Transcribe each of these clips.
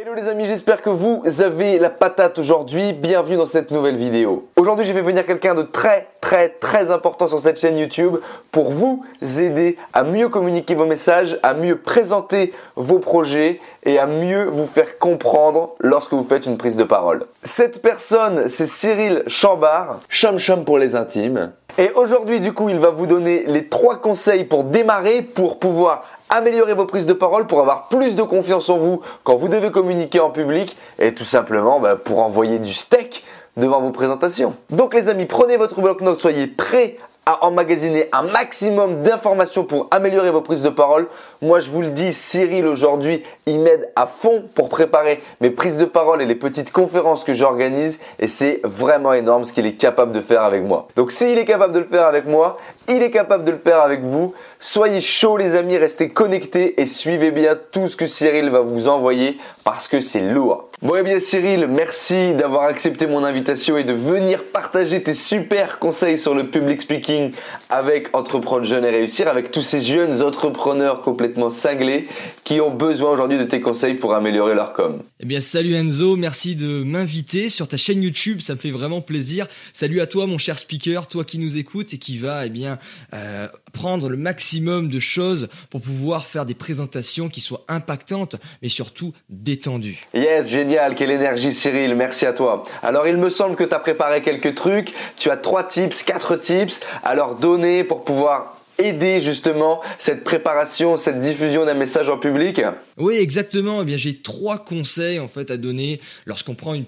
Hello les amis, j'espère que vous avez la patate aujourd'hui. Bienvenue dans cette nouvelle vidéo. Aujourd'hui, je vais venir quelqu'un de très très très important sur cette chaîne YouTube pour vous aider à mieux communiquer vos messages, à mieux présenter vos projets et à mieux vous faire comprendre lorsque vous faites une prise de parole. Cette personne, c'est Cyril Chambard, Chum Chum pour les intimes. Et aujourd'hui, du coup, il va vous donner les trois conseils pour démarrer, pour pouvoir améliorer vos prises de parole pour avoir plus de confiance en vous quand vous devez communiquer en public et tout simplement bah, pour envoyer du steak devant vos présentations. Donc les amis, prenez votre bloc-notes, soyez prêts à emmagasiner un maximum d'informations pour améliorer vos prises de parole. Moi, je vous le dis, Cyril aujourd'hui, il m'aide à fond pour préparer mes prises de parole et les petites conférences que j'organise et c'est vraiment énorme ce qu'il est capable de faire avec moi. Donc s'il est capable de le faire avec moi, il est capable de le faire avec vous. Soyez chauds les amis, restez connectés et suivez bien tout ce que Cyril va vous envoyer parce que c'est lourd. Bon eh bien Cyril, merci d'avoir accepté mon invitation et de venir partager tes super conseils sur le public speaking avec Entreprendre Jeune et Réussir, avec tous ces jeunes entrepreneurs complètement cinglés qui ont besoin aujourd'hui de tes conseils pour améliorer leur com. Eh bien salut Enzo, merci de m'inviter sur ta chaîne YouTube, ça me fait vraiment plaisir. Salut à toi mon cher speaker, toi qui nous écoutes et qui va eh bien euh, prendre le maximum de choses pour pouvoir faire des présentations qui soient impactantes, mais surtout détendues. Yes, génial, quelle énergie Cyril, merci à toi. Alors il me semble que tu as préparé quelques trucs, tu as trois tips, quatre tips à leur donner pour pouvoir aider justement cette préparation, cette diffusion d'un message en public Oui, exactement. Eh bien, j'ai trois conseils en fait à donner lorsqu'on prend une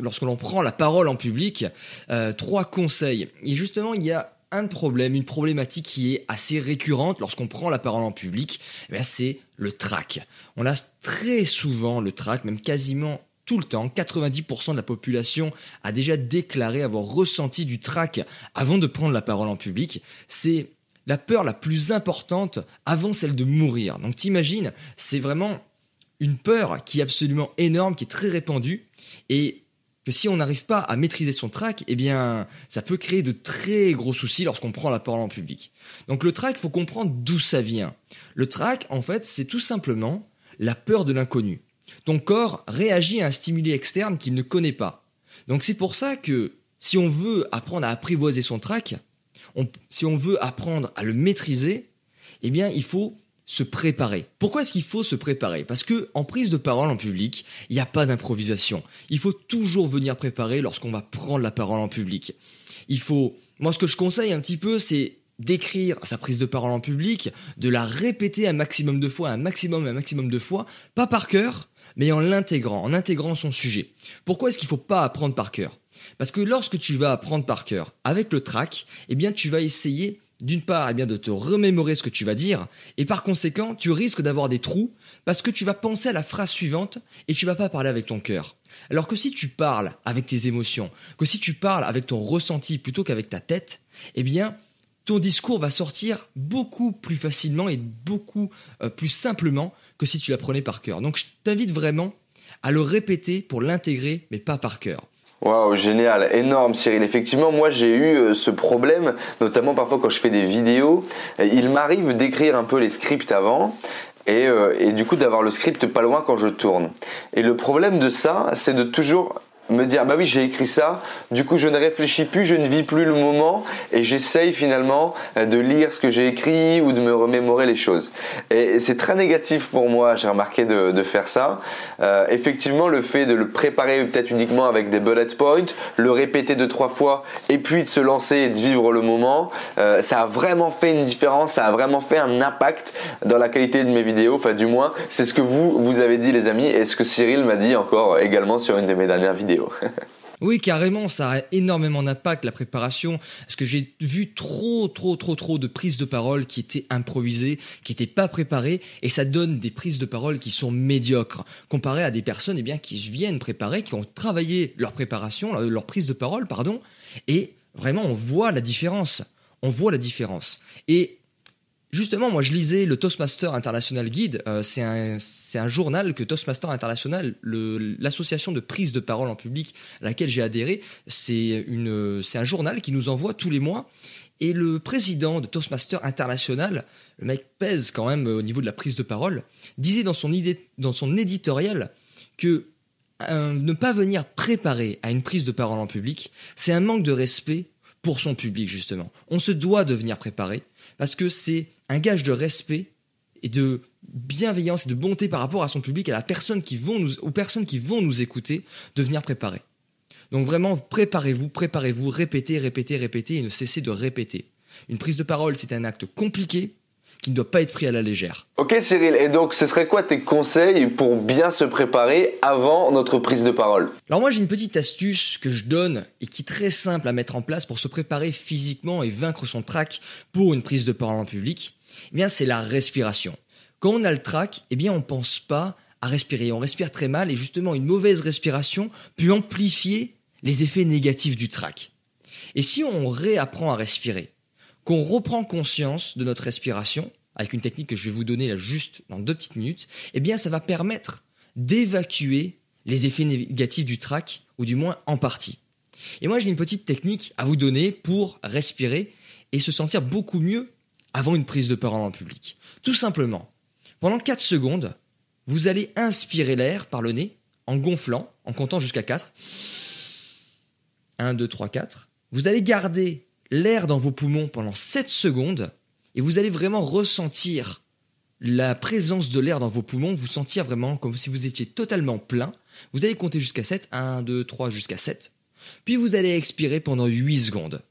lorsque l'on prend la parole en public. Euh, trois conseils. Et justement, il y a un problème, une problématique qui est assez récurrente lorsqu'on prend la parole en public, eh c'est le trac. On a très souvent le trac, même quasiment tout le temps, 90% de la population a déjà déclaré avoir ressenti du trac avant de prendre la parole en public. C'est la peur la plus importante avant celle de mourir. Donc t'imagines, c'est vraiment une peur qui est absolument énorme, qui est très répandue et que si on n'arrive pas à maîtriser son trac, eh bien, ça peut créer de très gros soucis lorsqu'on prend la parole en public. Donc le trac, il faut comprendre d'où ça vient. Le trac, en fait, c'est tout simplement la peur de l'inconnu. Ton corps réagit à un stimuli externe qu'il ne connaît pas. Donc c'est pour ça que si on veut apprendre à apprivoiser son trac, si on veut apprendre à le maîtriser, eh bien, il faut se préparer. Pourquoi est-ce qu'il faut se préparer? Parce que en prise de parole en public, il n'y a pas d'improvisation. Il faut toujours venir préparer lorsqu'on va prendre la parole en public. Il faut, moi, ce que je conseille un petit peu, c'est d'écrire sa prise de parole en public, de la répéter un maximum de fois, un maximum, un maximum de fois, pas par cœur, mais en l'intégrant, en intégrant son sujet. Pourquoi est-ce qu'il ne faut pas apprendre par cœur? Parce que lorsque tu vas apprendre par cœur avec le track, eh bien tu vas essayer d'une part, eh bien, de te remémorer ce que tu vas dire, et par conséquent, tu risques d'avoir des trous parce que tu vas penser à la phrase suivante et tu vas pas parler avec ton cœur. Alors que si tu parles avec tes émotions, que si tu parles avec ton ressenti plutôt qu'avec ta tête, eh bien, ton discours va sortir beaucoup plus facilement et beaucoup euh, plus simplement que si tu l'apprenais par cœur. Donc, je t'invite vraiment à le répéter pour l'intégrer, mais pas par cœur. Waouh, génial, énorme Cyril. Effectivement, moi j'ai eu euh, ce problème, notamment parfois quand je fais des vidéos. Il m'arrive d'écrire un peu les scripts avant et, euh, et du coup d'avoir le script pas loin quand je tourne. Et le problème de ça, c'est de toujours me dire bah oui j'ai écrit ça. Du coup je ne réfléchis plus je ne vis plus le moment et j'essaye finalement euh, de lire ce que j'ai écrit ou de me remémorer les choses. Et c'est très négatif pour moi j'ai remarqué de, faire ça. Euh, effectivement le fait de le préparer peut-être uniquement avec des bullet points le répéter deux trois fois et puis de se lancer et de vivre le moment euh, ça a vraiment fait une différence ça a vraiment fait un impact dans la qualité de mes vidéos. Enfin du moins c'est ce que vous vous avez dit les amis et ce que Cyril m'a dit encore également sur une de mes dernières vidéos Oui, carrément, ça a énormément d'impact la préparation, parce que j'ai vu trop, trop, trop, trop de prises de parole qui étaient improvisées, qui n'étaient pas préparées, et ça donne des prises de parole qui sont médiocres, comparé à des personnes eh bien, qui viennent préparer, qui ont travaillé leur préparation, leur prise de parole, pardon, et vraiment on voit la différence. on voit la différence. Et Justement, moi, je lisais le Toastmaster International Guide. Euh, c'est un, un, journal que Toastmaster International, l'association de prise de parole en public à laquelle j'ai adhéré, c'est un journal qui nous envoie tous les mois. Et le président de Toastmaster International, le mec pèse quand même au niveau de la prise de parole, disait dans son, idée, dans son éditorial que euh, ne pas venir préparer à une prise de parole en public, c'est un manque de respect pour son public, justement. On se doit de venir préparer parce que c'est un gage de respect et de bienveillance et de bonté par rapport à son public, à la personne qui vont nous, aux personnes qui vont nous écouter, de venir préparer. Donc vraiment, préparez-vous, préparez-vous, répétez, répétez, répétez et ne cessez de répéter. Une prise de parole, c'est un acte compliqué, qui ne doit pas être pris à la légère. Ok Cyril, et donc ce serait quoi tes conseils pour bien se préparer avant notre prise de parole? Alors moi j'ai une petite astuce que je donne et qui est très simple à mettre en place pour se préparer physiquement et vaincre son trac pour une prise de parole en public. Eh bien c'est la respiration. Quand on a le trac, eh bien on pense pas à respirer, on respire très mal et justement une mauvaise respiration peut amplifier les effets négatifs du trac. Et si on réapprend à respirer, qu'on reprend conscience de notre respiration, avec une technique que je vais vous donner là juste dans deux petites minutes, eh bien ça va permettre d'évacuer les effets négatifs du trac, ou du moins en partie. Et moi j'ai une petite technique à vous donner pour respirer et se sentir beaucoup mieux avant une prise de parole en public. Tout simplement, pendant 4 secondes, vous allez inspirer l'air par le nez en gonflant, en comptant jusqu'à 4. 1, 2, 3, 4. Vous allez garder l'air dans vos poumons pendant 7 secondes et vous allez vraiment ressentir la présence de l'air dans vos poumons, vous sentir vraiment comme si vous étiez totalement plein. Vous allez compter jusqu'à 7, 1, 2, 3, jusqu'à 7. Puis vous allez expirer pendant 8 secondes.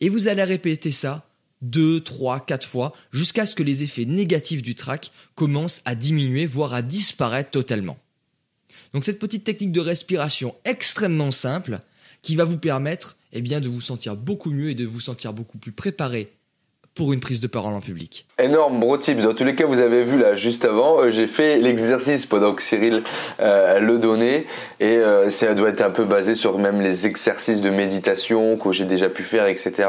Et vous allez répéter ça 2, 3, 4 fois jusqu'à ce que les effets négatifs du trac commencent à diminuer, voire à disparaître totalement. Donc cette petite technique de respiration extrêmement simple qui va vous permettre eh bien, de vous sentir beaucoup mieux et de vous sentir beaucoup plus préparé pour une prise de parole en public. Énorme, bro tips. Dans tous les cas, vous avez vu là juste avant, euh, j'ai fait l'exercice pendant que Cyril euh, le donnait et euh, ça doit être un peu basé sur même les exercices de méditation que j'ai déjà pu faire, etc.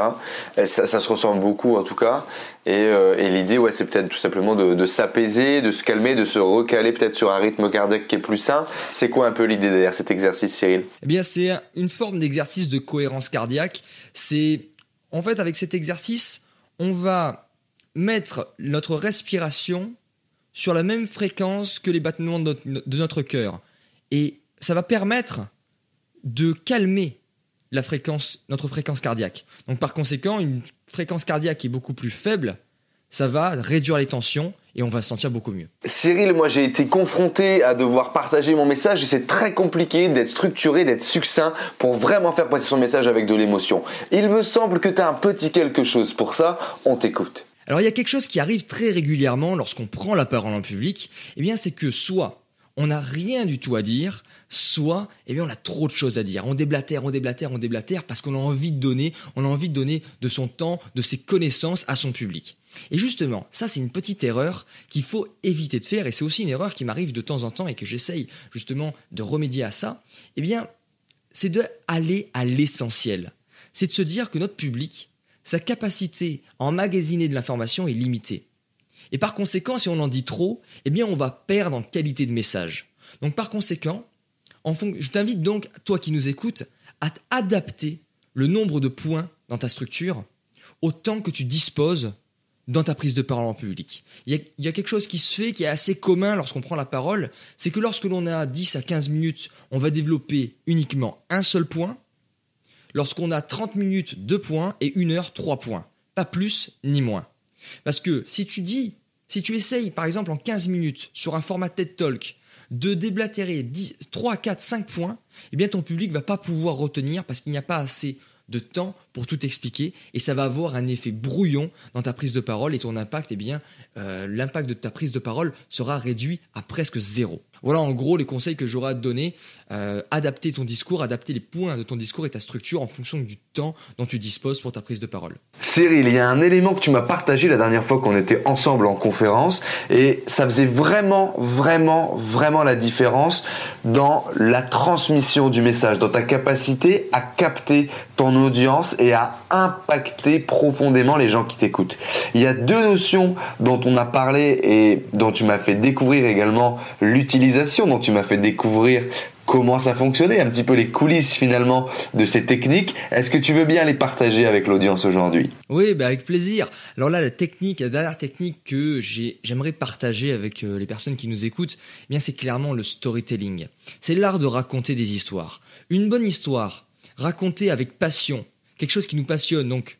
ça, ça, se ressemble beaucoup en tout cas. Et, et l'idée, ouais, c'est peut-être tout simplement de, de s'apaiser, de se calmer, de se recaler peut-être sur un rythme cardiaque qui est plus sain. C'est quoi un peu l'idée derrière cet exercice, Cyril? Eh bien, c'est une forme d'exercice de cohérence cardiaque. C'est en fait avec cet exercice on va mettre notre respiration sur la même fréquence que les battements de notre, cœur. Et ça va permettre de calmer notre fréquence cardiaque. Donc par conséquent, une fréquence cardiaque qui est beaucoup plus faible, ça va réduire les tensions et on va se sentir beaucoup mieux. Cyril, moi j'ai été confronté à devoir partager mon message et c'est très compliqué d'être structuré, d'être succinct pour vraiment faire passer son message avec de l'émotion. Il me semble que tu as un petit quelque chose pour ça, on t'écoute. Alors il y a quelque chose qui arrive très régulièrement lorsqu'on prend la parole en public, eh bien c'est que soit on n'a rien du tout à dire, soit eh bien on a trop de choses à dire. On déblatère, on déblatère, on déblatère parce qu'on a envie de donner, on a envie de donner de son temps, de ses connaissances à son public. Et justement, ça c'est une petite erreur qu'il faut éviter de faire, et c'est aussi une erreur qui m'arrive de temps en temps et que j'essaye justement de remédier à ça, eh bien, c'est de aller à l'essentiel. C'est de se dire que notre public, sa capacité à emmagasiner de l'information est limitée. Et par conséquent, si on en dit trop, eh bien, on va perdre en qualité de message. Donc par conséquent, je t'invite donc, toi qui nous écoutes, à adapter le nombre de points dans ta structure au temps que tu disposes dans ta prise de parole en public. Il y, a, quelque chose qui se fait qui est assez commun lorsqu'on prend la parole, c'est que lorsque l'on a 10 à 15 minutes, on va développer uniquement un seul point. Lorsqu'on a 30 minutes, deux points et une heure, trois points. Pas plus ni moins. Parce que si tu dis, si tu essayes par exemple en 15 minutes sur un format TED Talk de déblatérer 10, 3, 4, 5 points, eh bien ton public va pas pouvoir retenir parce qu'il n'y a pas assez de temps pour tout expliquer et ça va avoir un effet brouillon dans ta prise de parole et ton impact, eh bien, euh, l'impact de ta prise de parole sera réduit à presque zéro. Voilà en gros les conseils que j'aurai à te donner. Euh, adapter ton discours, adapter les points de ton discours et ta structure en fonction du temps dont tu disposes pour ta prise de parole. Cyril, il y a un élément que tu m'as partagé la dernière fois qu'on était ensemble en conférence et ça faisait vraiment, vraiment, vraiment la différence dans la transmission du message, dans ta capacité à capter ton audience et à impacter profondément les gens qui t'écoutent. Il y a deux notions dont on a parlé et dont tu m'as fait découvrir également l'utilisation, dont tu m'as fait découvrir comment ça fonctionnait, un petit peu les coulisses finalement de ces techniques. Est-ce que tu veux bien les partager avec l'audience aujourd'hui? Oui, bah avec plaisir. Alors là, la technique, la dernière technique que j'aimerais partager avec euh, les personnes qui nous écoutent, eh bien c'est clairement le storytelling. C'est l'art de raconter des histoires. Une bonne histoire, racontée avec passion, quelque chose qui nous passionne, donc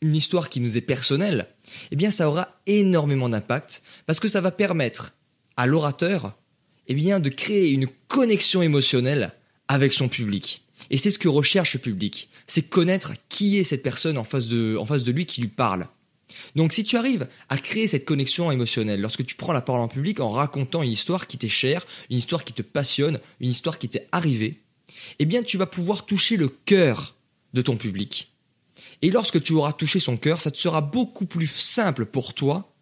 une histoire qui nous est personnelle, eh bien ça aura énormément d'impact parce que ça va permettre à l'orateur eh bien, de créer une connexion émotionnelle avec son public. Et c'est ce que recherche le public, c'est connaître qui est cette personne en face, de, en face de lui qui lui parle. Donc si tu arrives à créer cette connexion émotionnelle lorsque tu prends la parole en public en racontant une histoire qui t'est chère, une histoire qui te passionne, une histoire qui t'est arrivée, eh bien tu vas pouvoir toucher le cœur de ton public. Et lorsque tu auras touché son cœur, ça te sera beaucoup plus simple pour toi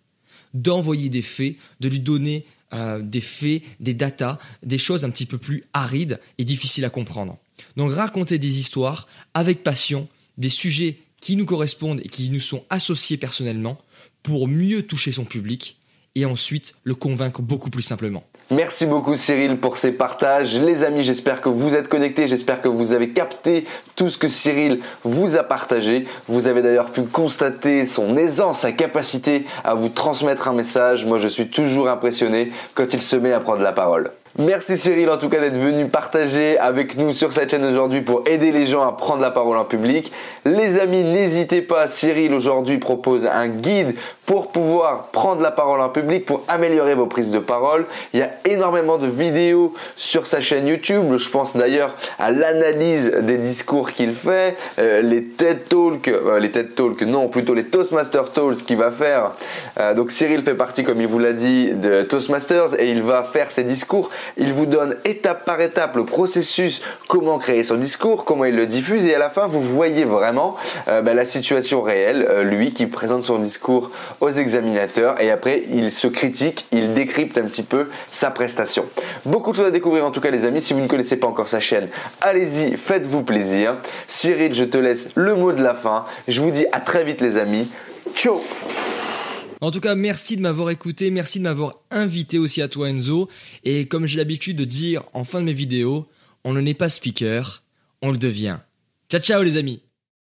d'envoyer des faits, de lui donner euh, des faits, des datas, des choses un petit peu plus arides et difficiles à comprendre. Donc raconter des histoires avec passion, des sujets qui nous correspondent et qui nous sont associés personnellement pour mieux toucher son public et ensuite le convaincre beaucoup plus simplement. Merci beaucoup Cyril pour ces partages. Les amis, j'espère que vous êtes connectés, j'espère que vous avez capté tout ce que Cyril vous a partagé. Vous avez d'ailleurs pu constater son aisance, sa capacité à vous transmettre un message. Moi, je suis toujours impressionné quand il se met à prendre la parole. Merci Cyril en tout cas d'être venu partager avec nous sur cette chaîne aujourd'hui pour aider les gens à prendre la parole en public. Les amis, n'hésitez pas, Cyril aujourd'hui propose un guide pour pouvoir prendre la parole en public, pour améliorer vos prises de parole. Il y a énormément de vidéos sur sa chaîne YouTube. Je pense d'ailleurs à l'analyse des discours qu'il fait, euh, les TED Talks, euh, les TED Talks, non, plutôt les Toastmaster Talks qu'il va faire. Euh, donc Cyril fait partie, comme il vous l'a dit, de Toastmasters et il va faire ses discours il vous donne étape par étape le processus, comment créer son discours, comment il le diffuse et à la fin vous voyez vraiment euh, bah, la situation réelle, lui qui présente son discours aux examinateurs et après il se critique, il décrypte un petit peu sa prestation. Beaucoup de choses à découvrir en tout cas les amis, si vous ne connaissez pas encore sa chaîne, allez-y, faites-vous plaisir. Cyril, je te laisse le mot de la fin. Je vous dis à très vite les amis. Ciao en tout cas, merci de m'avoir écouté, merci de m'avoir invité aussi à toi Enzo. Et comme j'ai l'habitude de dire en fin de mes vidéos, on ne n'est pas speaker, on le devient. Ciao ciao les amis